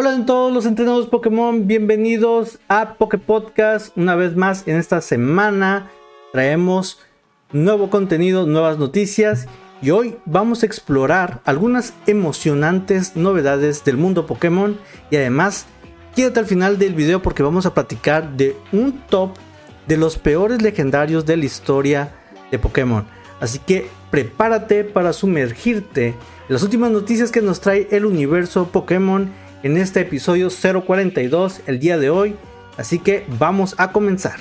Hola a todos los entrenados Pokémon, bienvenidos a Poké Podcast. Una vez más en esta semana traemos nuevo contenido, nuevas noticias y hoy vamos a explorar algunas emocionantes novedades del mundo Pokémon y además quédate al final del video porque vamos a platicar de un top de los peores legendarios de la historia de Pokémon. Así que prepárate para sumergirte en las últimas noticias que nos trae el universo Pokémon en este episodio 042 el día de hoy. Así que vamos a comenzar.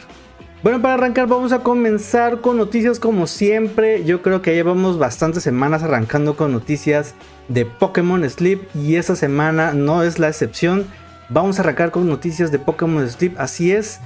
Bueno, para arrancar vamos a comenzar con noticias como siempre. Yo creo que llevamos bastantes semanas arrancando con noticias de Pokémon Sleep y esta semana no es la excepción. Vamos a arrancar con noticias de Pokémon Sleep. Así es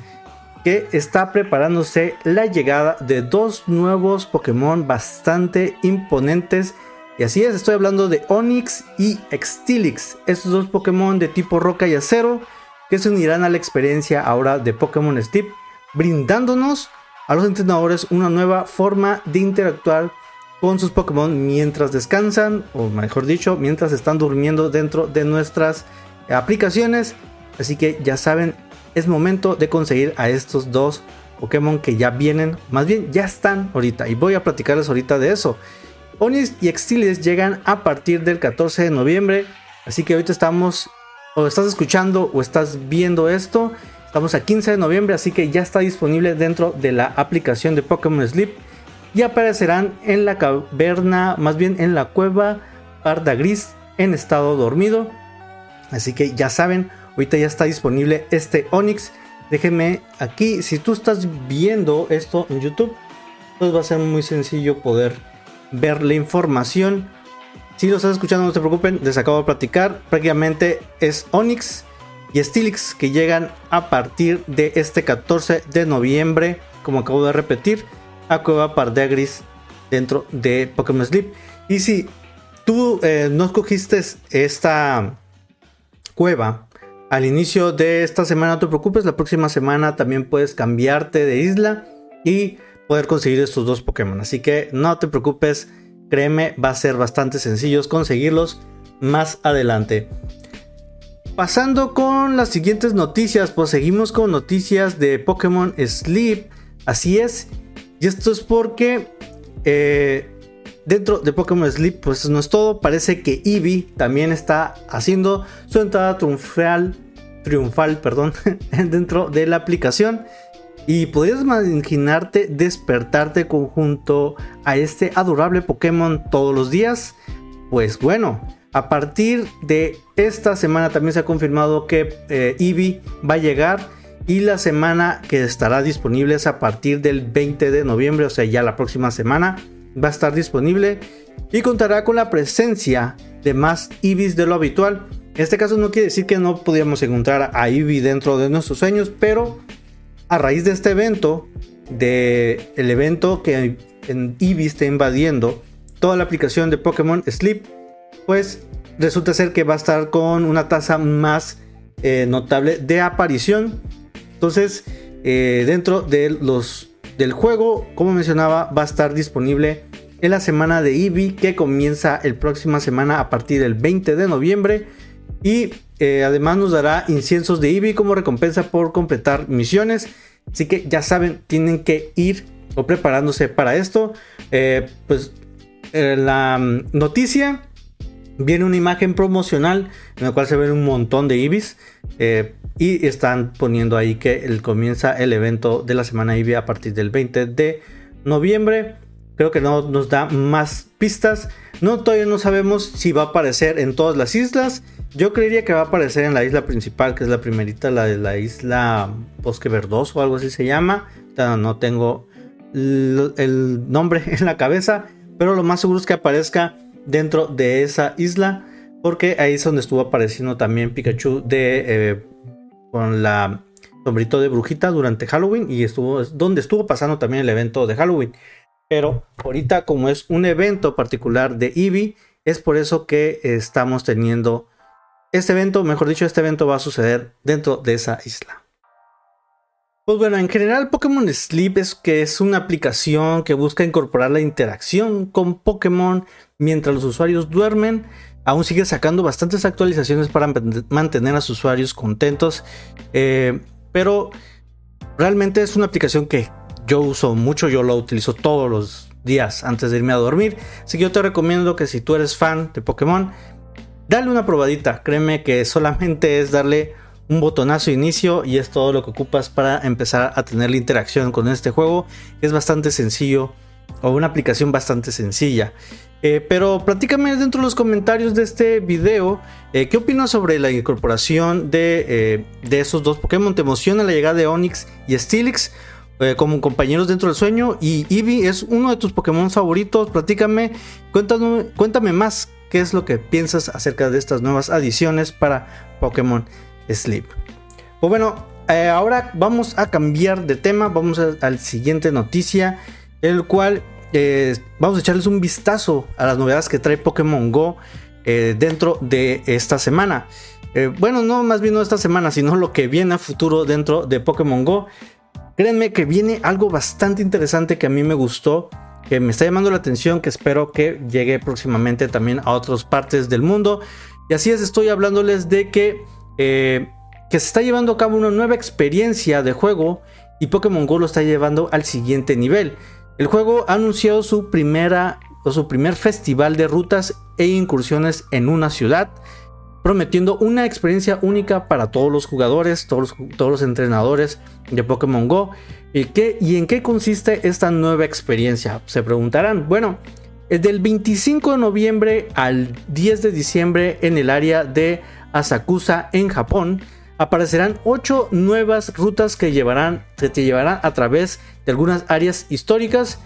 que está preparándose la llegada de dos nuevos Pokémon bastante imponentes. Y así es, estoy hablando de Onix y Extilix, estos dos Pokémon de tipo roca y acero que se unirán a la experiencia ahora de Pokémon Sleep, brindándonos a los entrenadores una nueva forma de interactuar con sus Pokémon mientras descansan, o mejor dicho, mientras están durmiendo dentro de nuestras aplicaciones. Así que ya saben, es momento de conseguir a estos dos Pokémon que ya vienen, más bien ya están ahorita. Y voy a platicarles ahorita de eso. Onis y Extiles llegan a partir del 14 de noviembre. Así que ahorita estamos, o estás escuchando o estás viendo esto. Estamos a 15 de noviembre, así que ya está disponible dentro de la aplicación de Pokémon Sleep. Y aparecerán en la caverna, más bien en la cueva Parda Gris en estado dormido. Así que ya saben, Ahorita ya está disponible este Onix. Déjenme aquí, si tú estás viendo esto en YouTube, pues va a ser muy sencillo poder ver la información. Si lo estás escuchando, no se preocupen, les acabo de platicar. Prácticamente es Onix y Stilix que llegan a partir de este 14 de noviembre, como acabo de repetir, a Cueva Pardegris dentro de Pokémon Sleep. Y si tú eh, no escogiste esta cueva al inicio de esta semana, no te preocupes, la próxima semana también puedes cambiarte de isla y poder conseguir estos dos Pokémon. Así que no te preocupes, créeme, va a ser bastante sencillo conseguirlos más adelante. Pasando con las siguientes noticias, pues seguimos con noticias de Pokémon Sleep. Así es, y esto es porque eh, dentro de Pokémon Sleep, pues no es todo. Parece que Eevee también está haciendo su entrada triunfal, triunfal perdón, dentro de la aplicación. Y podrías imaginarte despertarte conjunto a este adorable Pokémon todos los días. Pues bueno, a partir de esta semana también se ha confirmado que eh, Eevee va a llegar. Y la semana que estará disponible es a partir del 20 de noviembre, o sea, ya la próxima semana va a estar disponible y contará con la presencia de más Ibis de lo habitual. En este caso no quiere decir que no podíamos encontrar a Eevee dentro de nuestros sueños, pero a raíz de este evento, de el evento que en Eevee está invadiendo toda la aplicación de Pokémon Sleep, pues resulta ser que va a estar con una tasa más eh, notable de aparición. Entonces, eh, dentro de los del juego, como mencionaba, va a estar disponible en la semana de Eevee que comienza el próxima semana a partir del 20 de noviembre y eh, además nos dará inciensos de Eevee como recompensa por completar misiones. Así que ya saben, tienen que ir o preparándose para esto. Eh, pues eh, la mm, noticia viene una imagen promocional en la cual se ven un montón de Eevees. Y están poniendo ahí que comienza el evento de la semana IBI a partir del 20 de noviembre. Creo que no nos da más pistas. No, todavía no sabemos si va a aparecer en todas las islas. Yo creería que va a aparecer en la isla principal, que es la primerita, la de la isla Bosque Verdoso o algo así se llama. No tengo el nombre en la cabeza, pero lo más seguro es que aparezca dentro de esa isla, porque ahí es donde estuvo apareciendo también Pikachu de eh, con la sombrito de brujita durante Halloween y estuvo donde estuvo pasando también el evento de Halloween. Pero ahorita como es un evento particular de Eevee, es por eso que estamos teniendo este evento, mejor dicho, este evento va a suceder dentro de esa isla. Pues bueno, en general Pokémon Sleep es que es una aplicación que busca incorporar la interacción con Pokémon mientras los usuarios duermen. aún sigue sacando bastantes actualizaciones para mantener a sus usuarios contentos. Eh, pero realmente es una aplicación que yo uso mucho, yo la utilizo todos los días antes de irme a dormir. Así que yo te recomiendo que si tú eres fan de Pokémon, dale una probadita. Créeme que solamente es darle un botonazo de inicio y es todo lo que ocupas para empezar a tener la interacción con este juego. Es bastante sencillo o una aplicación bastante sencilla. Eh, pero platícame dentro de los comentarios de este video eh, qué opinas sobre la incorporación de, eh, de, esos dos Pokémon. ¿Te emociona la llegada de Onix y Steelix como compañeros dentro del sueño? Y Eevee es uno de tus Pokémon favoritos. Platícame, cuéntame, cuéntame más qué es lo que piensas acerca de estas nuevas adiciones para Pokémon Sleep. Pues bueno, ahora vamos a cambiar de tema. Vamos a la siguiente noticia, el cual eh, vamos a echarles un vistazo a las novedades que trae Pokémon Go eh, dentro de esta semana. Eh, bueno, no más bien esta semana, sino lo que viene a futuro dentro de Pokémon Go. Créanme que viene algo bastante interesante que a mí me gustó, que me está llamando la atención, que espero que llegue próximamente también a otras partes del mundo. Y así es, estoy hablándoles de que, que se está llevando a cabo una nueva experiencia de juego y Pokémon Go lo está llevando al siguiente nivel. El juego ha anunciado su primera o su primer festival de rutas e incursiones en una ciudad, prometiendo una experiencia única para todos los jugadores, todos los, entrenadores de Pokémon Go. ¿Y, qué, ¿Y en qué consiste esta nueva experiencia? Se preguntarán. Bueno, es del 25 de noviembre al 10 de diciembre en el área de Asakusa en Japón aparecerán 8 nuevas rutas que, llevarán, que te llevarán a través de algunas áreas históricas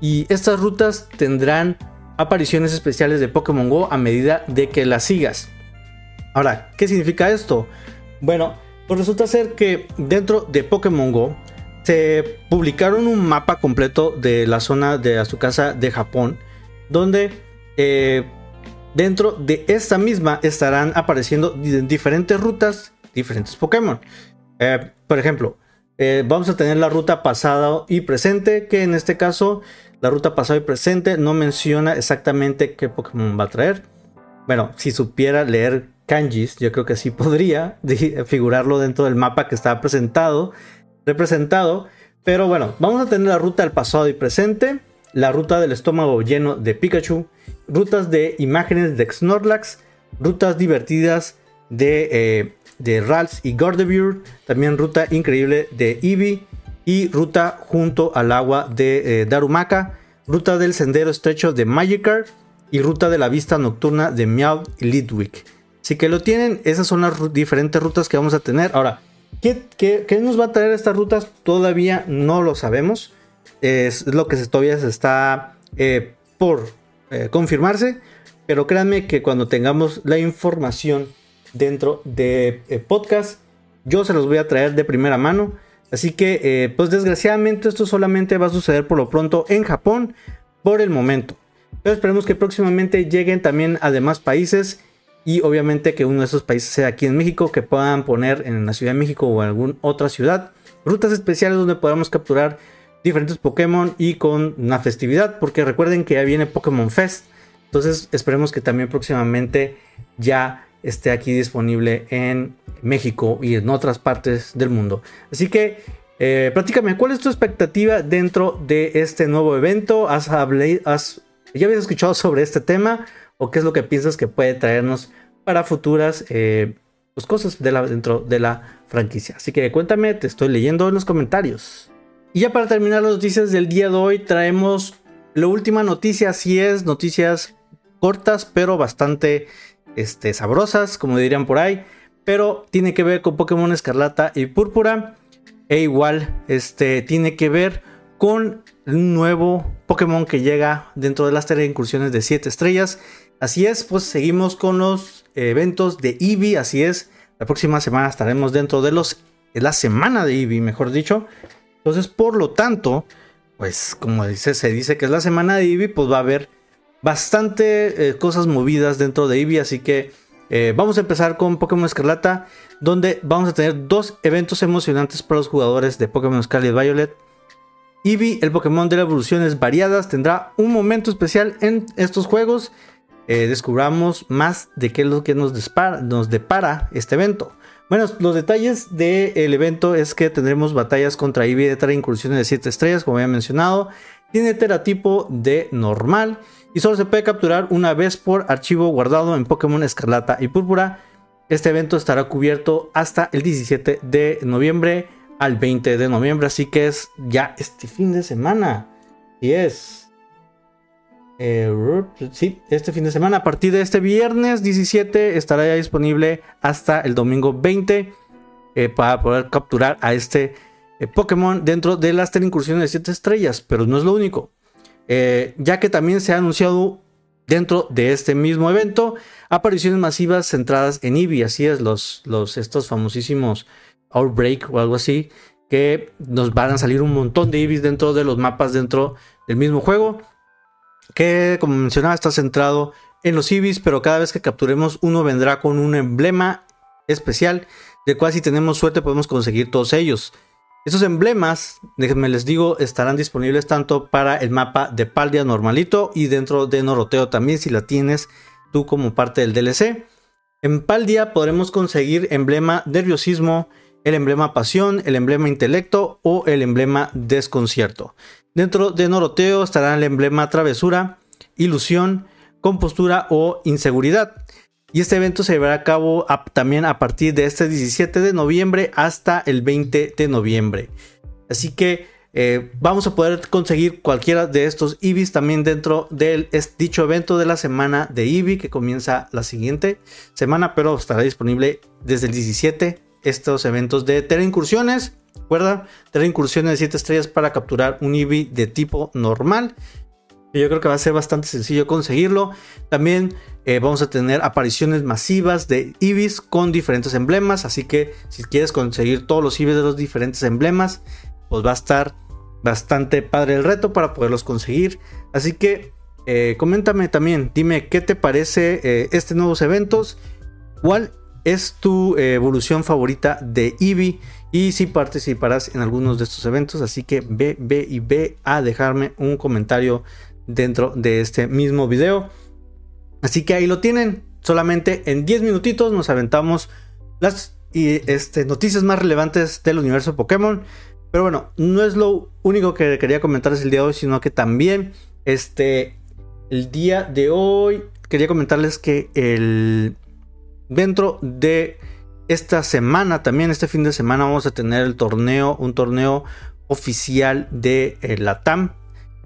y estas rutas tendrán apariciones especiales de Pokémon Go a medida de que las sigas. Ahora, ¿qué significa esto? Bueno, pues resulta ser que dentro de Pokémon Go se publicaron un mapa completo de la zona de Asukasa de Japón, donde eh, dentro de esta misma estarán apareciendo diferentes rutas diferentes Pokémon. Eh, por ejemplo, eh, vamos a tener la ruta pasada y presente, que en este caso la ruta pasada y presente no menciona exactamente qué Pokémon va a traer. Bueno, si supiera leer kanjis, yo creo que sí podría figurarlo dentro del mapa que está presentado, representado. Pero bueno, vamos a tener la ruta del pasado y presente, la ruta del estómago lleno de Pikachu, rutas de imágenes de Snorlax, rutas divertidas de eh, de Ralph y Gardevoir, también ruta increíble de Eevee y ruta junto al agua de eh, Darumaka, ruta del sendero estrecho de Magikarp y ruta de la vista nocturna de Meow y Lidwick. Así que lo tienen, esas son las diferentes rutas que vamos a tener. Ahora, ¿qué, nos va a traer estas rutas? Todavía no lo sabemos. Es lo que todavía se está eh, por eh, confirmarse. Pero créanme que cuando tengamos la información dentro de eh, podcast. Yo se los voy a traer de primera mano. Así que, pues desgraciadamente esto solamente va a suceder por lo pronto en Japón por el momento. Pero esperemos que próximamente lleguen también a demás países y obviamente que uno de esos países sea aquí en México, que puedan poner en la Ciudad de México o alguna otra ciudad rutas especiales donde podamos capturar diferentes Pokémon y con una festividad, porque recuerden que ya viene Pokémon Fest. Entonces esperemos que también próximamente ya esté aquí disponible en México y en otras partes del mundo. Así que eh, platícame, ¿cuál es tu expectativa dentro de este nuevo evento? ¿Has, has, ¿Ya habías escuchado sobre este tema? ¿O qué es lo que piensas que puede traernos para futuras eh, pues, cosas de dentro de la franquicia? Así que cuéntame, te estoy leyendo en los comentarios. Y ya para terminar las noticias del día de hoy, traemos la última noticia, así es, noticias cortas pero bastante este, sabrosas, como dirían por ahí, pero tiene que ver con Pokémon Escarlata y Púrpura. E igual, este, tiene que ver con un nuevo Pokémon que llega dentro de las de incursiones de 7 estrellas. Así es, pues seguimos con los eventos de Eevee, así es. La próxima semana estaremos dentro de los la semana de Eevee, mejor dicho. Entonces, por lo tanto, pues como dice, se dice que es la semana de Eevee, pues va a haber bastante eh, cosas movidas dentro de Eevee, así que eh, vamos a empezar con Pokémon Escarlata, donde vamos a tener dos eventos emocionantes para los jugadores de Pokémon Scarlet Violet. Eevee, el Pokémon de evoluciones variadas, tendrá un momento especial en estos juegos eh, descubramos más de qué es lo que nos, depara este evento. Bueno, los detalles del evento es que tendremos batallas contra Eevee de 3 incursiones de 7 estrellas, como había mencionado. Tiene teratipo de normal y solo se puede capturar una vez por archivo guardado en Pokémon Escarlata y Púrpura. Este evento estará cubierto hasta el 17 de noviembre al 20 de noviembre, así que es ya este fin de semana. Y es eh, sí, este fin de semana, a partir de este viernes 17, estará ya disponible hasta el domingo 20 eh, para poder capturar a este eh, Pokémon dentro de las incursiones de 7 estrellas. Pero no es lo único, ya que también se ha anunciado dentro de este mismo evento apariciones masivas centradas en Eevee. Así es, los, estos famosísimos Outbreak o algo así, que nos van a salir un montón de Eevees dentro de los mapas dentro del mismo juego que como mencionaba está centrado en los ibis, pero cada vez que capturemos uno vendrá con un emblema especial, del cual si tenemos suerte podemos conseguir todos ellos. Esos emblemas, déjenme les digo, estarán disponibles tanto para el mapa de Paldia normalito y dentro de Noroteo también si la tienes tú como parte del DLC. En Paldia podremos conseguir emblema nerviosismo, el emblema pasión, el emblema intelecto o el emblema desconcierto. Dentro de Noroteo estará el emblema travesura, ilusión, compostura o inseguridad. Y este evento se llevará a cabo también a partir de este 17 de noviembre hasta el 20 de noviembre. Así que eh, vamos a poder conseguir cualquiera de estos IBIs también dentro del dicho evento de la semana de IBI que comienza la siguiente semana, pero estará disponible desde el 17 estos eventos de Incursiones Recuerda, tener incursiones de 7 estrellas para capturar un Eevee de tipo normal. Yo creo que va a ser bastante sencillo conseguirlo. También eh, vamos a tener apariciones masivas de Eevees con diferentes emblemas. Así que si quieres conseguir todos los Eevees de los diferentes emblemas, pues va a estar bastante padre el reto para poderlos conseguir. Así que eh, coméntame también, dime qué te parece eh, este nuevos eventos. ¿Cuál es tu evolución favorita de Eevee? Y si participarás en algunos de estos eventos. Así que ve, ve y ve a dejarme un comentario dentro de este mismo video. Así que ahí lo tienen. Solamente en 10 minutitos nos aventamos las este, noticias más relevantes del universo Pokémon. Pero bueno, no es lo único que quería comentarles el día de hoy, sino que también este, el día de hoy quería comentarles que el, dentro de esta semana, también este fin de semana, vamos a tener el torneo, un torneo oficial de eh, la TAM.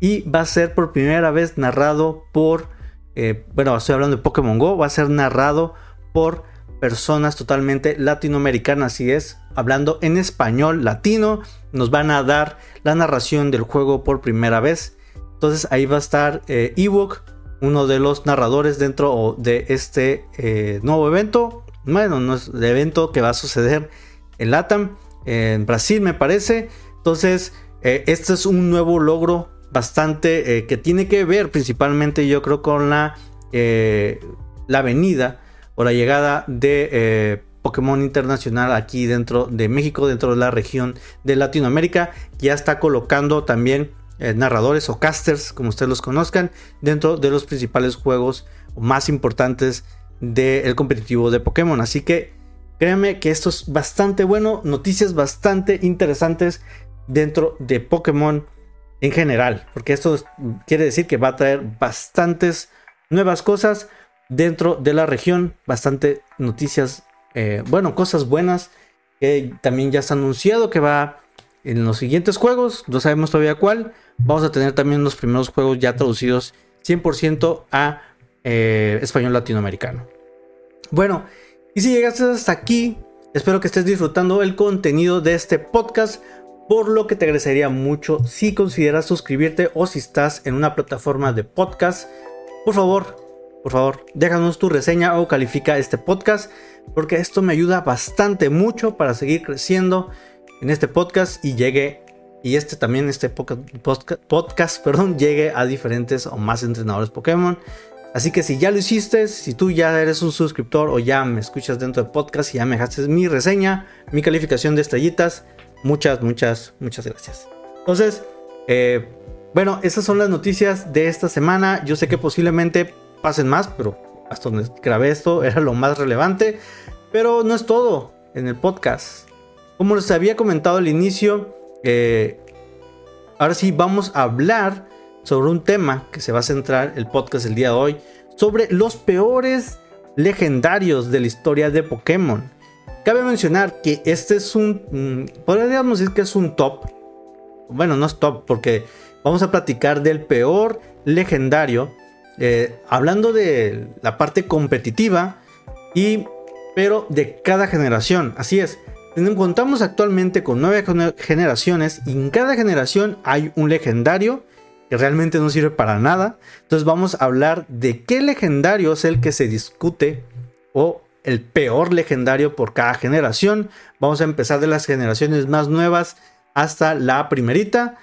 Y va a ser por primera vez narrado por, eh, bueno, estoy hablando de Pokémon Go, va a ser narrado por personas totalmente latinoamericanas, así es, hablando en español latino, nos van a dar la narración del juego por primera vez. Entonces ahí va a estar eh, Ewok, uno de los narradores dentro de este nuevo evento bueno, no es el evento que va a suceder en LATAM, en Brasil me parece. Entonces, eh, este es un nuevo logro bastante eh, que tiene que ver principalmente yo creo con la, eh, la venida o la llegada de Pokémon Internacional aquí dentro de México, dentro de la región de Latinoamérica. Ya está colocando también narradores o casters, como ustedes los conozcan, dentro de los principales juegos más importantes del competitivo de Pokémon. Así que créanme que esto es bastante bueno, noticias bastante interesantes dentro de Pokémon en general, porque esto quiere decir que va a traer bastantes nuevas cosas dentro de la región, bastante noticias, eh, bueno, cosas buenas que también ya se ha anunciado que va en los siguientes juegos, no sabemos todavía cuál, vamos a tener también los primeros juegos ya traducidos 100% a eh, español latinoamericano. Bueno, y si llegaste hasta aquí, espero que estés disfrutando el contenido de este podcast, por lo que te agradecería mucho si consideras suscribirte o si estás en una plataforma de podcast, por favor, por favor, déjanos tu reseña o califica este podcast, porque esto me ayuda bastante mucho para seguir creciendo en este podcast y llegue y este también este podcast, podcast perdón, llegue a diferentes o más entrenadores Pokémon. Así que si ya lo hiciste, si tú ya eres un suscriptor o ya me escuchas dentro del podcast y ya me dejaste mi reseña, mi calificación de estrellitas, muchas, muchas, muchas gracias. Entonces, eh, bueno, esas son las noticias de esta semana. Yo sé que posiblemente pasen más, pero hasta donde grabé esto era lo más relevante. Pero no es todo en el podcast. Como les había comentado al inicio, eh, ahora sí vamos a hablar sobre un tema que se va a centrar el podcast el día de hoy, sobre los peores legendarios de la historia de Pokémon. Cabe mencionar que este es un, mm, podríamos decir que es un top. Bueno, no es top porque vamos a platicar del peor legendario, eh, hablando de la parte competitiva y pero de cada generación. Así es, contamos actualmente con nueve generaciones y en cada generación hay un legendario que realmente no sirve para nada. Entonces vamos a hablar de qué legendario es el que se discute o el peor legendario por cada generación. Vamos a empezar de las generaciones más nuevas hasta la primerita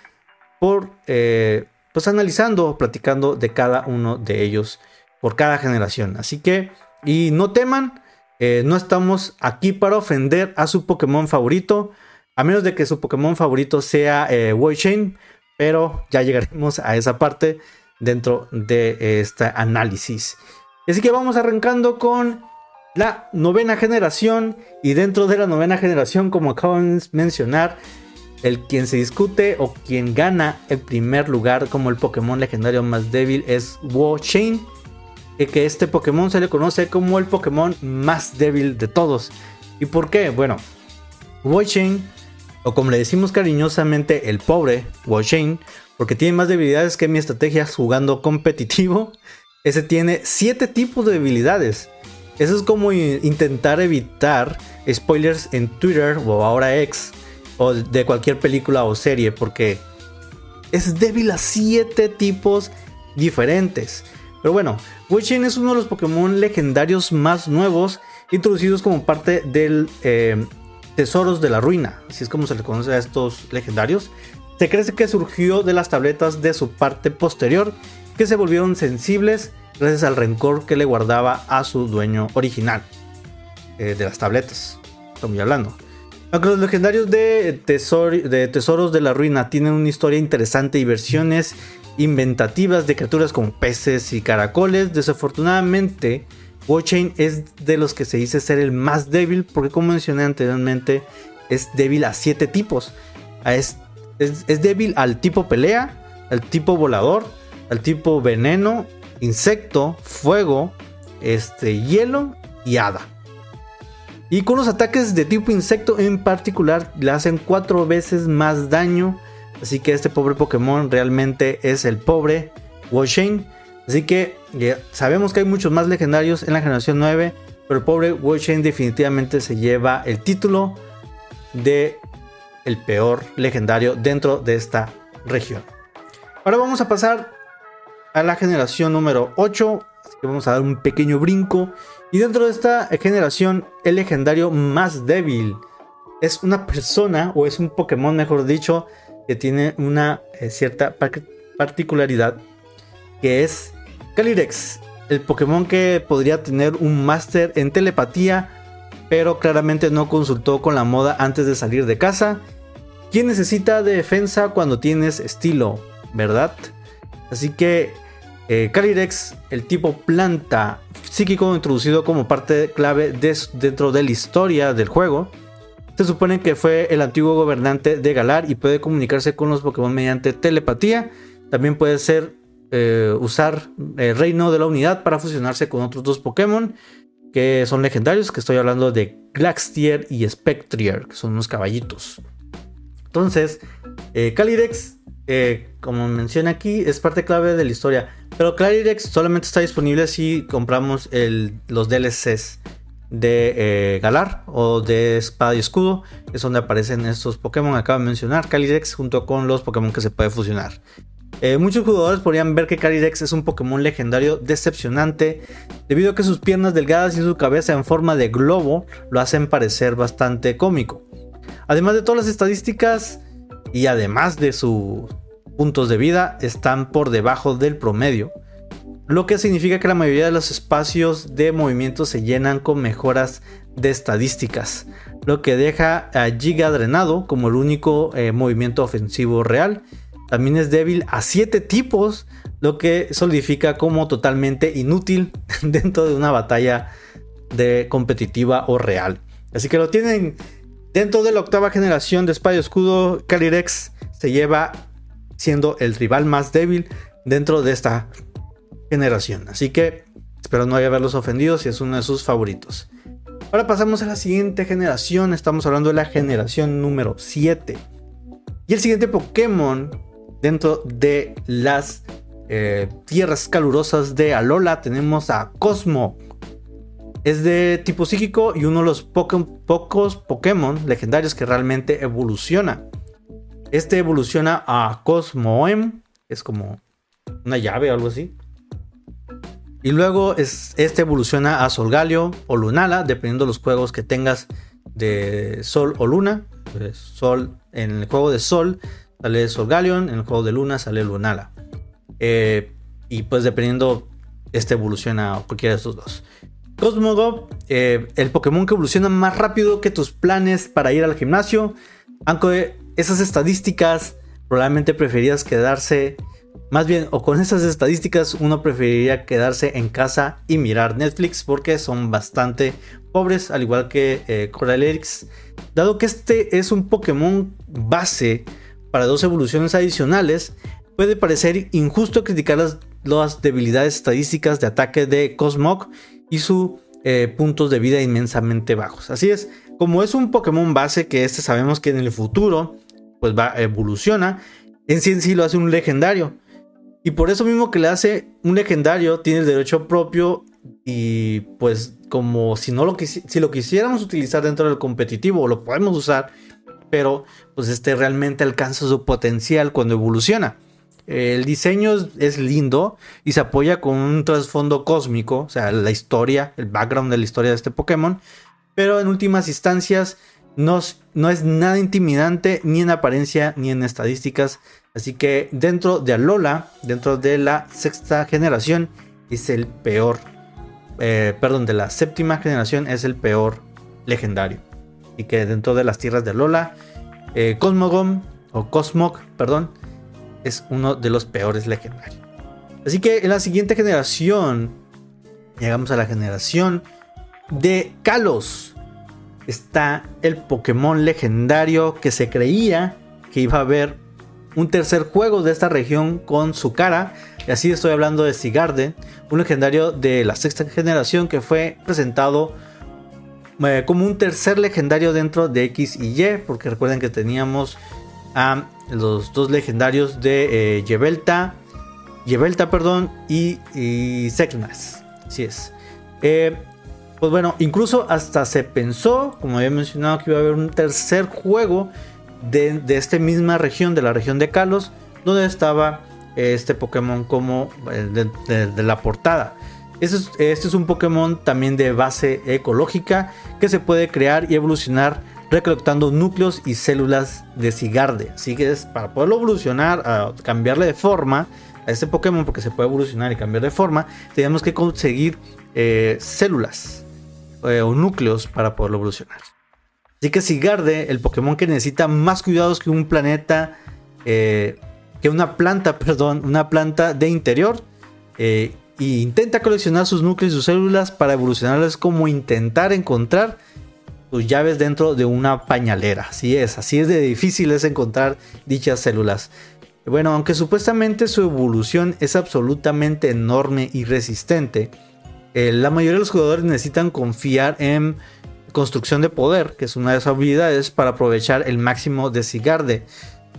por eh, pues analizando, platicando de cada uno de ellos por cada generación. Así que y no teman, eh, no estamos aquí para ofender a su Pokémon favorito, a menos de que su Pokémon favorito sea eh, pero ya llegaremos a esa parte dentro de este análisis. Así que vamos arrancando con la novena generación y dentro de la novena generación, como acabo de mencionar, el quien se discute o quien gana el primer lugar como el Pokémon legendario más débil es Chain, que este Pokémon se le conoce como el Pokémon más débil de todos. ¿Y por qué? Bueno, Chain o como le decimos cariñosamente, el pobre Washane, porque tiene más debilidades que mi estrategia jugando competitivo. Ese tiene 7 tipos de debilidades. Eso es como intentar evitar spoilers en Twitter o ahora X o de cualquier película o serie, porque es débil a 7 tipos diferentes. Pero bueno, Wushin es uno de los Pokémon legendarios más nuevos introducidos como parte del eh, tesoros de la ruina, así es como se le conoce a estos legendarios. Se cree que surgió de las tabletas de su parte posterior, que se volvieron sensibles gracias al rencor que le guardaba a su dueño original eh, de las tabletas. Estamos hablando. Aunque los legendarios de, de tesoros de la ruina tienen una historia interesante y versiones inventativas de criaturas como peces y caracoles, desafortunadamente Watchain es de los que se dice ser el más débil porque como mencioné anteriormente es débil a siete tipos. Es, es, débil al tipo pelea, al tipo volador, al tipo veneno, insecto, fuego, este, hielo y hada. Y con los ataques de tipo insecto en particular le hacen cuatro veces más daño. Así que este pobre Pokémon realmente es el pobre Washain. Así que sabemos que hay muchos más legendarios en la generación 9, pero el pobre Wolchain definitivamente se lleva el título de el peor legendario dentro de esta región. Ahora vamos a pasar a la generación número 8, así que vamos a dar un pequeño brinco. Y dentro de esta generación, el legendario más débil es una persona, o es un Pokémon mejor dicho, que tiene una eh, cierta particularidad, que es Calyrex, el Pokémon que podría tener un máster en telepatía, pero claramente no consultó con la moda antes de salir de casa. ¿Quién necesita de defensa cuando tienes estilo? ¿Verdad? Así que eh, Calyrex, el tipo planta psíquico introducido como parte clave dentro de la historia del juego, se supone que fue el antiguo gobernante de Galar y puede comunicarse con los Pokémon mediante telepatía. También puede ser eh, usar el reino de la unidad para fusionarse con otros dos Pokémon que son legendarios, que estoy hablando de Glaxtier y Spectrier, que son unos caballitos. Entonces, eh, Calyrex, eh, como menciona aquí, es parte clave de la historia. Pero Calyrex solamente está disponible si compramos los DLCs de eh, Galar o de Espada y Escudo, es donde aparecen estos Pokémon que acabo de mencionar, Calyrex, junto con los Pokémon que se puede fusionar. Eh, muchos jugadores podrían ver que Calyrex es un Pokémon legendario decepcionante, debido a que sus piernas delgadas y su cabeza en forma de globo lo hacen parecer bastante cómico. Además de todas las estadísticas y además de sus puntos de vida, están por debajo del promedio, lo que significa que la mayoría de los espacios de movimiento se llenan con mejoras de estadísticas, lo que deja a Giga drenado como el único eh, movimiento ofensivo real también es débil a 7 tipos, lo que solidifica como totalmente inútil dentro de una batalla de competitiva o real. Así que lo tienen dentro de la octava generación de Espada Escudo, Calyrex se lleva siendo el rival más débil dentro de esta generación. Así que espero no haya verlos ofendidos si es uno de sus favoritos. Ahora pasamos a la siguiente generación. Estamos hablando de la generación número 7. Y el siguiente Pokémon dentro de las eh, tierras calurosas de Alola tenemos a Cosmo. Es de tipo psíquico y uno de los pocos Pokémon legendarios que realmente evoluciona. Este evoluciona a Cosmoem, es como una llave o algo así. Y luego es, este evoluciona a Solgalio o Lunala, dependiendo de los juegos que tengas de Sol o Luna. Pues, sol, en el juego de Sol sale Solgalion, en el juego de Luna sale Lunala. Eh, y pues dependiendo, este evoluciona a cualquiera de estos dos. Cosmogob, eh, el Pokémon que evoluciona más rápido que tus planes para ir al gimnasio. Aunque esas estadísticas probablemente preferirías quedarse más bien, o con esas estadísticas, uno preferiría quedarse en casa y mirar Netflix porque son bastante pobres, al igual que eh, Dado que este es un Pokémon base para dos evoluciones adicionales, puede parecer injusto criticar las, debilidades estadísticas de ataque de Cosmog y sus eh, puntos de vida inmensamente bajos. Así es, como es un Pokémon base que este sabemos que en el futuro pues evoluciona, en sí en sí lo hace un legendario. Y por eso mismo que le hace un legendario, tiene el derecho propio y pues como si no lo, si lo quisiéramos utilizar dentro del competitivo, lo podemos usar, pero pues este realmente alcanza su potencial cuando evoluciona. El diseño es, lindo y se apoya con un trasfondo cósmico, o sea, la historia, el background de la historia de este Pokémon, pero en últimas instancias no, es nada intimidante ni en apariencia ni en estadísticas Así que dentro de Alola, dentro de la sexta generación, es el peor. Eh, perdón, de la séptima generación es el peor legendario. Y que dentro de las tierras de Alola, eh, Cosmogom o Cosmog, perdón, es uno de los peores legendarios. Así que en la siguiente generación, llegamos a la generación de Kalos. Está el Pokémon legendario que se creía que iba a haber un tercer juego de esta región con su cara. Y así estoy hablando de Sigarde, un legendario de la sexta generación que fue presentado eh, como un tercer legendario dentro de X y Y, porque recuerden que teníamos a los dos legendarios de eh, Yvelta, perdón, y, y Así es. Eh, pues bueno, incluso hasta se pensó, como había mencionado, que iba a haber un tercer juego de, esta misma región, de la región de Kalos, donde estaba este Pokémon como eh, de, la portada. Este es, un Pokémon también de base ecológica que se puede crear y evolucionar recolectando núcleos y células de cigarde. Así que es para poderlo evolucionar, cambiarle de forma a este Pokémon, porque se puede evolucionar y cambiar de forma, tenemos que conseguir eh, células eh, o núcleos para poderlo evolucionar. Así que Sigarde, el Pokémon que necesita más cuidados que un planeta, eh, que una planta, perdón, una planta de interior. E intenta coleccionar sus núcleos y sus células para evolucionarlas como intentar encontrar sus llaves dentro de una pañalera. Así es, así es de difícil es encontrar dichas células. Bueno, aunque supuestamente su evolución es absolutamente enorme y resistente, eh, la mayoría de los jugadores necesitan confiar en construcción de poder, que es una de sus habilidades para aprovechar el máximo de Sigarde,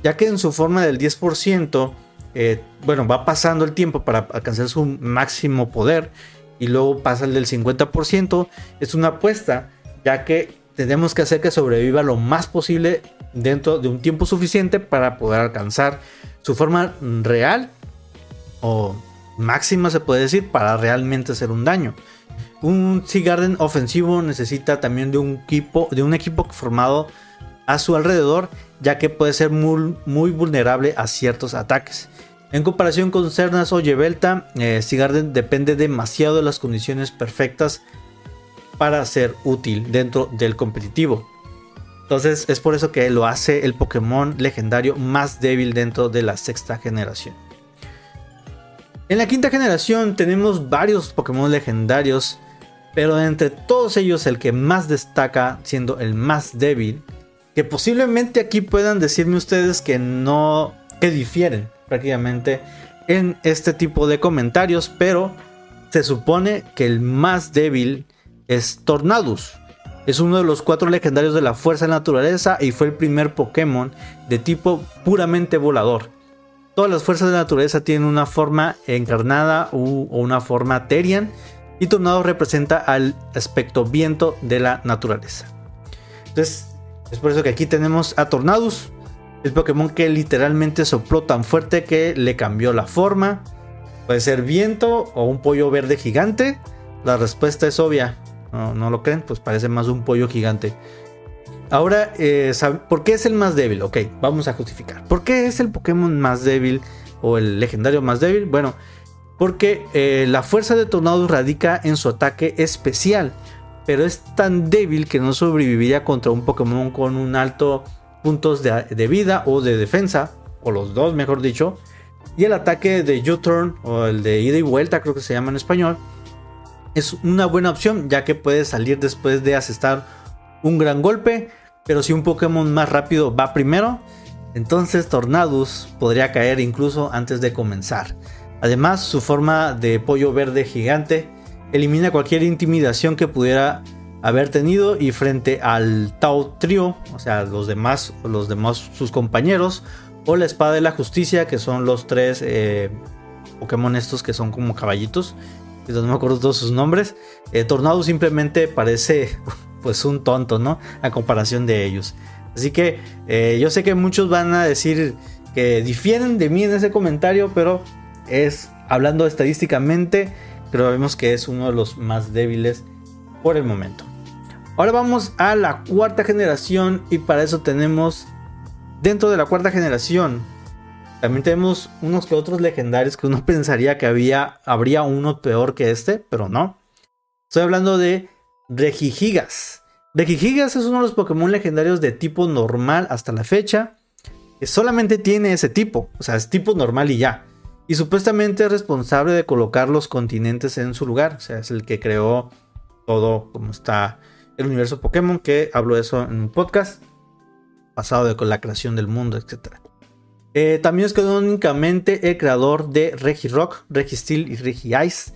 ya que en su forma del 10%, eh, bueno, va pasando el tiempo para alcanzar su máximo poder y luego pasa el del 50%, es una apuesta, ya que tenemos que hacer que sobreviva lo más posible dentro de un tiempo suficiente para poder alcanzar su forma real o máxima se puede decir para realmente hacer un daño. Un Sea Garden ofensivo necesita también de un equipo, de un equipo formado a su alrededor, ya que puede ser muy, vulnerable a ciertos ataques. En comparación con Cernas o Yvelta, eh, Garden depende demasiado de las condiciones perfectas para ser útil dentro del competitivo. Entonces es por eso que lo hace el Pokémon legendario más débil dentro de la sexta generación. En la quinta generación tenemos varios Pokémon legendarios, pero entre todos ellos el que más destaca siendo el más débil, que posiblemente aquí puedan decirme ustedes que no, que difieren prácticamente en este tipo de comentarios, pero se supone que el más débil es Tornadus. Es uno de los cuatro legendarios de la fuerza de naturaleza y fue el primer Pokémon de tipo puramente volador. Todas las fuerzas de naturaleza tienen una forma encarnada o una forma Terian y Tornado representa al aspecto viento de la naturaleza. Entonces, es por eso que aquí tenemos a Tornadus, el Pokémon que literalmente sopló tan fuerte que le cambió la forma. Puede ser viento o un pollo verde gigante. La respuesta es obvia. No, lo creen, pues parece más un pollo gigante. Ahora, eh, ¿por qué es el más débil? Ok, vamos a justificar. ¿Por qué es el Pokémon más débil o el legendario más débil? Bueno, porque eh, la fuerza de Tornado radica en su ataque especial, pero es tan débil que no sobreviviría contra un Pokémon con un alto puntos de, vida o de defensa, o los dos mejor dicho. Y el ataque de U-Turn o el de ida y vuelta, creo que se llama en español, es una buena opción ya que puede salir después de asestar un gran golpe, pero si un Pokémon más rápido va primero, entonces Tornadus podría caer incluso antes de comenzar. Además, su forma de pollo verde gigante elimina cualquier intimidación que pudiera haber tenido y frente al Tao Trio, o sea, los demás, los demás sus compañeros, o la espada de la justicia, que son los tres eh, Pokémon estos que son como caballitos, no me acuerdo todos sus nombres. Eh, Tornado simplemente parece pues un tonto, ¿no? A comparación de ellos. Así que eh, yo sé que muchos van a decir que difieren de mí en ese comentario, pero es hablando estadísticamente, creo vemos que es uno de los más débiles por el momento. Ahora vamos a la cuarta generación y para eso tenemos dentro de la cuarta generación también tenemos unos que otros legendarios que uno pensaría que había, habría uno peor que este, pero no. Estoy hablando de Regigigas. Regigigas es uno de los Pokémon legendarios de tipo normal hasta la fecha. Que solamente tiene ese tipo, o sea, es tipo normal y ya. Y supuestamente es responsable de colocar los continentes en su lugar. O sea, es el que creó todo como está el universo Pokémon, que hablo de eso en un podcast pasado de con la creación del mundo, etcétera. Eh, también es canónicamente el creador de Regirock, Registeel y Regiice.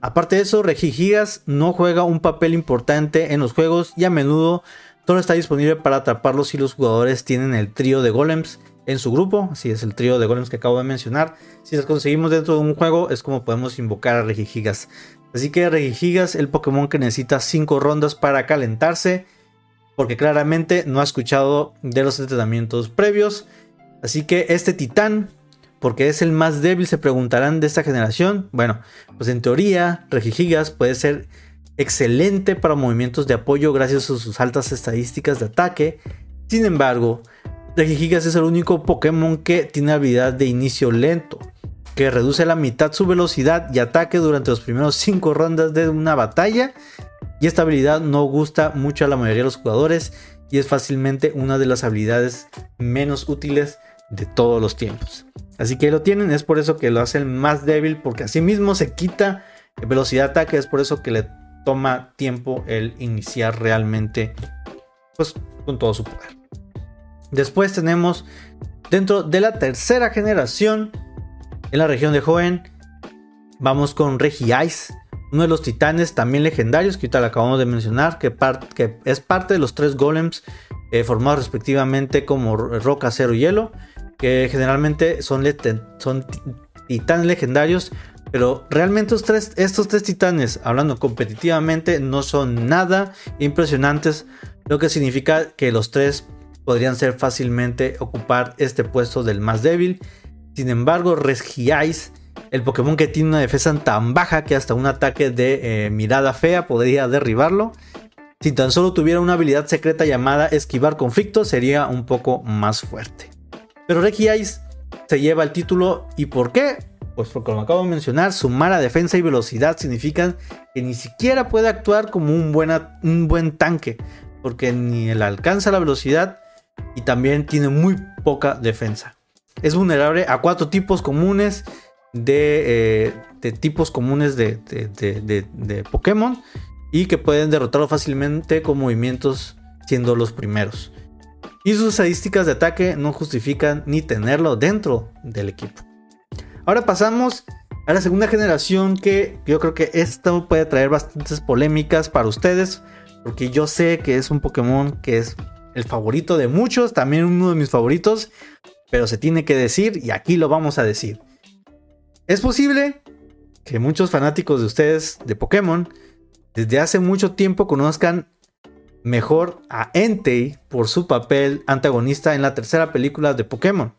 Aparte de eso, Regigigas no juega un papel importante en los juegos y a menudo solo está disponible para atraparlos si los jugadores tienen el trío de golems en su grupo. Así es el trío de golems que acabo de mencionar. Si los conseguimos dentro de un juego es como podemos invocar a Regigigas. Así que Regigigas, el Pokémon que necesita 5 rondas para calentarse. Porque claramente no ha escuchado de los entrenamientos previos. Así que este titán, porque es el más débil, se preguntarán de esta generación. Bueno, pues en teoría, Regigigas puede ser excelente para movimientos de apoyo gracias a sus altas estadísticas de ataque. Sin embargo, Regigigas es el único Pokémon que tiene habilidad de inicio lento, que reduce a la mitad su velocidad y ataque durante los primeros 5 rondas de una batalla. Y esta habilidad no gusta mucho a la mayoría de los jugadores y es fácilmente una de las habilidades menos útiles de todos los tiempos. Así que lo tienen, es por eso que lo hacen más débil, porque así mismo se quita velocidad de ataque, es por eso que le toma tiempo el iniciar realmente pues, con todo su poder. Después tenemos dentro de la tercera generación en la región de Joen, vamos con Ice uno de los titanes también legendarios que ahorita acabamos de mencionar, que, que es parte de los tres golems eh, formados respectivamente como roca, acero y hielo que generalmente son, son titanes legendarios, pero realmente estos tres, estos tres titanes, hablando competitivamente, no son nada impresionantes, lo que significa que los tres podrían ser fácilmente ocupar este puesto del más débil. Sin embargo, Regiais, el Pokémon que tiene una defensa tan baja que hasta un ataque de eh, mirada fea podría derribarlo. Si tan solo tuviera una habilidad secreta llamada esquivar conflictos, sería un poco más fuerte. Pero Ice se lleva el título. ¿Y por qué? Pues porque como acabo de mencionar, su mala defensa y velocidad significan que ni siquiera puede actuar como un, un buen tanque. porque ni él alcanza la velocidad y también tiene muy poca defensa. Es vulnerable a cuatro tipos comunes de, eh, tipos comunes de, de, Pokémon y que pueden derrotarlo fácilmente con movimientos siendo los primeros. Y sus estadísticas de ataque no justifican ni tenerlo dentro del equipo. Ahora pasamos a la segunda generación que yo creo que esto puede traer bastantes polémicas para ustedes porque yo sé que es un Pokémon que es el favorito de muchos, también uno de mis favoritos, pero se tiene que decir y aquí lo vamos a decir. Es posible que muchos fanáticos de ustedes de Pokémon desde hace mucho tiempo conozcan mejor a Entei por su papel antagonista en la tercera película de Pokémon.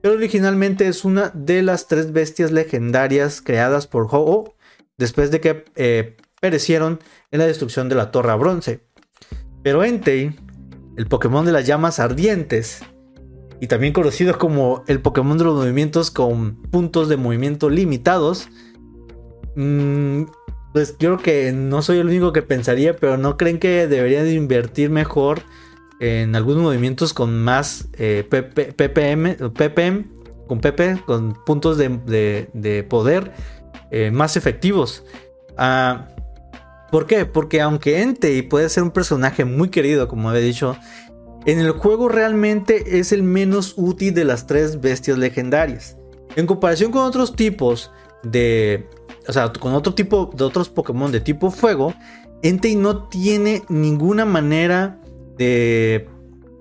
Pero originalmente es una de las tres bestias legendarias creadas por Ho-Oh después de que eh, perecieron en la destrucción de la Torre Bronce. Pero Entei, el Pokémon de las llamas ardientes, y también conocido como el Pokémon de los movimientos con puntos de movimiento limitados, mm, pues yo creo que no soy el único que pensaría, pero no creen que deberían invertir mejor en algunos movimientos con más eh, ppm, ppm, con pp, con puntos de, poder eh, más efectivos. Ah, ¿Por qué? Porque aunque Entei puede ser un personaje muy querido, como he dicho, en el juego realmente es el menos útil de las tres bestias legendarias. En comparación con otros tipos de. O sea, con otro tipo de otros Pokémon de tipo fuego, Entei no tiene ninguna manera de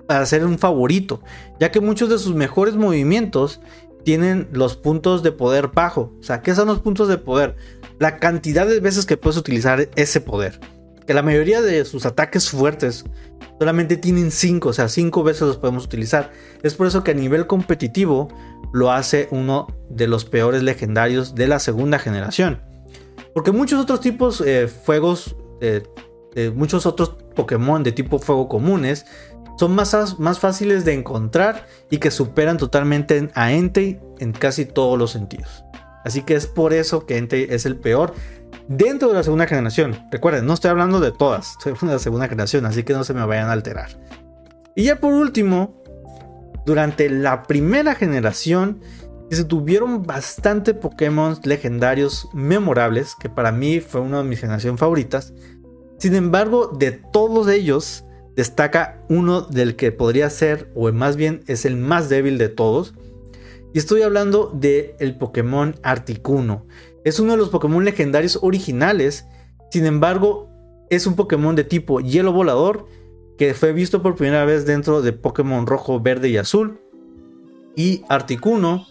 hacer un favorito, ya que muchos de sus mejores movimientos tienen los puntos de poder bajo. O sea, ¿qué son los puntos de poder? la cantidad de veces que puedes utilizar ese poder. Que la mayoría de sus ataques fuertes solamente tienen 5, o sea, 5 veces los podemos utilizar. Es por eso que a nivel competitivo lo hace uno de los peores legendarios de la segunda generación. Porque muchos otros tipos de fuegos, muchos otros Pokémon de tipo fuego comunes, son más, más fáciles de encontrar y que superan totalmente a Entei en casi todos los sentidos. Así que es por eso que Entei es el peor dentro de la segunda generación. Recuerden, no estoy hablando de todas, estoy hablando de la segunda generación, así que no se me vayan a alterar. Y ya por último, durante la primera generación se tuvieron bastante Pokémon legendarios memorables, que para mí fue una de mis generaciones favoritas. Sin embargo, de todos ellos, destaca uno del que podría ser, o más bien es el más débil de todos, y estoy hablando del el Pokémon Articuno. Es uno de los Pokémon legendarios originales. Sin embargo, es un Pokémon de tipo hielo volador que fue visto por primera vez dentro de Pokémon rojo, verde y azul. Y Articuno,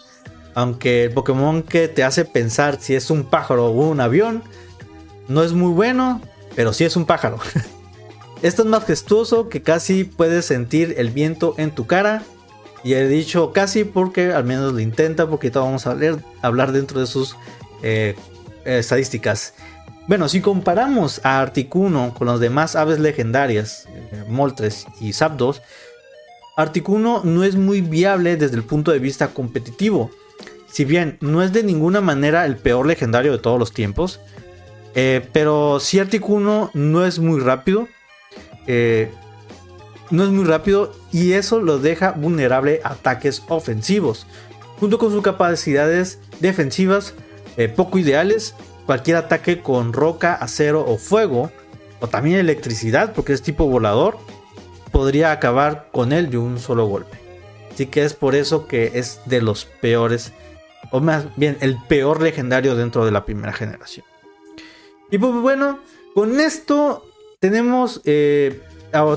aunque el Pokémon que te hace pensar si es un pájaro o un avión, no es muy bueno, pero sí es un pájaro. Es majestuoso que casi puedes sentir el viento en tu cara y he dicho casi porque al menos lo intenta, porque vamos a hablar dentro de sus eh, estadísticas. Bueno, si comparamos a Articuno con las demás aves legendarias, eh, Moltres y Zapdos, Articuno no es muy viable desde el punto de vista competitivo. Si bien no es de ninguna manera el peor legendario de todos los tiempos, eh, pero si Articuno no es muy rápido, no es muy rápido y eso lo deja vulnerable a ataques ofensivos. Junto con sus capacidades defensivas eh, poco ideales, cualquier ataque con roca, acero o fuego, o también electricidad, porque es tipo volador, podría acabar con él de un solo golpe. Así que es por eso que es de los peores, o más bien el peor legendario dentro de la primera generación. Y pues bueno, con esto tenemos eh,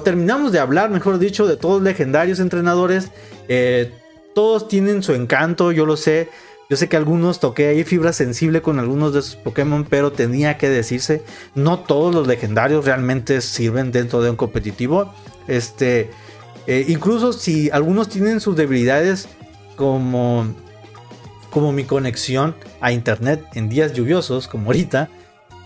terminamos de hablar, mejor dicho, de todos los legendarios entrenadores. Eh, todos tienen su encanto, yo lo sé. Yo sé que algunos toqué ahí fibra sensible con algunos de sus Pokémon, pero tenía que decirse, no todos los legendarios realmente sirven dentro de un competitivo. Este, eh, incluso si algunos tienen sus debilidades como, como mi conexión a internet en días lluviosos, como ahorita,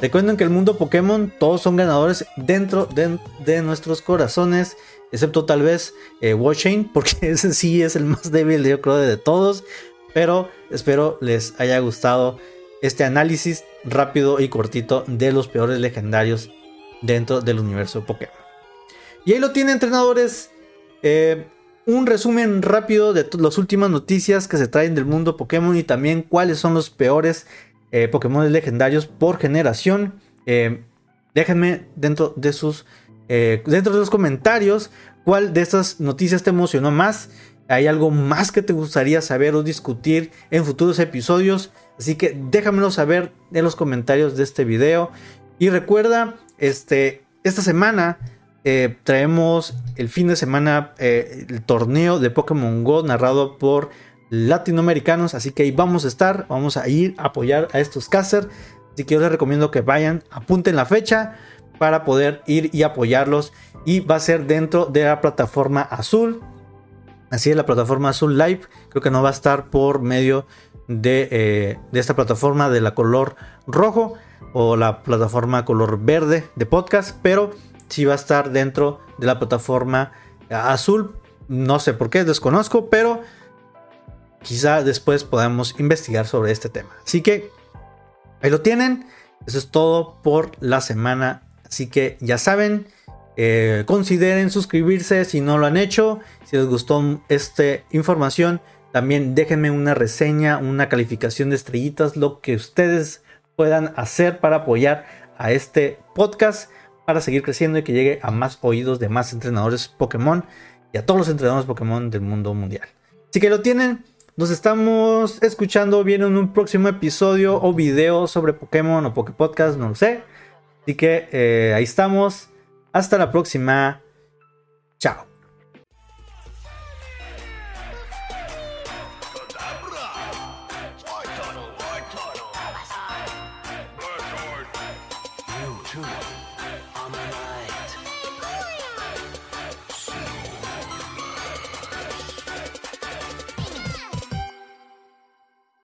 Recuerden que el mundo Pokémon todos son ganadores dentro de, nuestros corazones, excepto tal vez eh, porque ese sí es el más débil yo creo de todos. Pero espero les haya gustado este análisis rápido y cortito de los peores legendarios dentro del universo Pokémon. Y ahí lo tiene, entrenadores. Eh, un resumen rápido de las últimas noticias que se traen del mundo Pokémon y también cuáles son los peores eh, Pokémon legendarios por generación. Eh, déjenme dentro de sus dentro de los comentarios cuál de estas noticias te emocionó más. ¿Hay algo más que te gustaría saber o discutir en futuros episodios? Así que déjamelo saber en los comentarios de este video. Y recuerda, este, esta semana eh, traemos el fin de semana eh, el torneo de Pokémon Go narrado por latinoamericanos. Así que ahí vamos a estar, vamos a ir a apoyar a estos casters. Así que yo les recomiendo que vayan, apunten la fecha para poder ir y apoyarlos. Y va a ser dentro de la plataforma azul. Así es, la plataforma azul live. Creo que no va a estar por medio de, eh, de esta plataforma de la color rojo o la plataforma color verde de podcast. Pero si va a estar dentro de la plataforma azul. No sé por qué, desconozco, pero quizá después podamos investigar sobre este tema. Así que ahí lo tienen. Eso es todo por la semana. Así que ya saben, eh, consideren suscribirse si no lo han hecho. Si les gustó esta información, también déjenme una reseña, una calificación de estrellitas, lo que ustedes puedan hacer para apoyar a este podcast para seguir creciendo y que llegue a más oídos de más entrenadores Pokémon y a todos los entrenadores Pokémon del mundo mundial. Así que lo tienen. Nos estamos escuchando. Viene en un próximo episodio o video sobre Pokémon o Poképodcast, no lo sé. Así que eh, ahí estamos. Hasta la próxima. Chao.